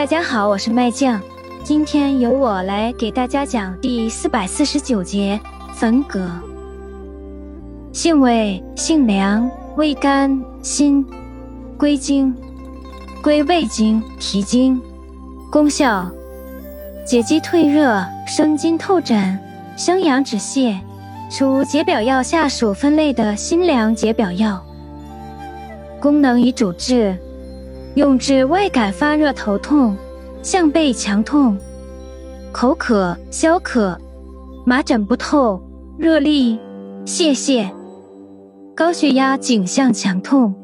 大家好，我是麦酱，今天由我来给大家讲第四百四十九节粉葛。性味性凉，味甘辛，归经归胃经、脾经。功效解肌退热、生津透疹、生阳止泻，属解表药下属分类的辛凉解表药。功能与主治。用治外感发热、头痛、项背强痛、口渴、消渴、麻疹不透、热痢、泄泻、高血压、颈项强痛。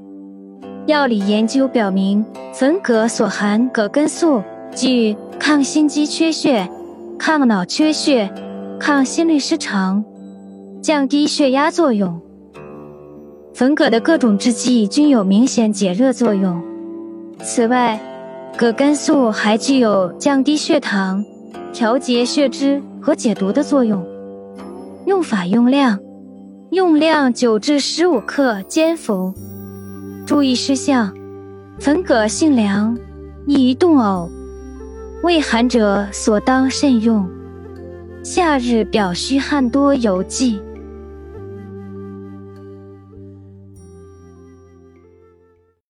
药理研究表明，粉葛所含葛根素具抗心肌缺血、抗脑缺血、抗心律失常、降低血压作用。粉葛的各种制剂均有明显解热作用。此外，葛根素还具有降低血糖、调节血脂和解毒的作用。用法用量：用量九至十五克煎服。注意事项：粉葛性凉，易于冻呕，畏寒者所当慎用。夏日表虚汗多，有忌。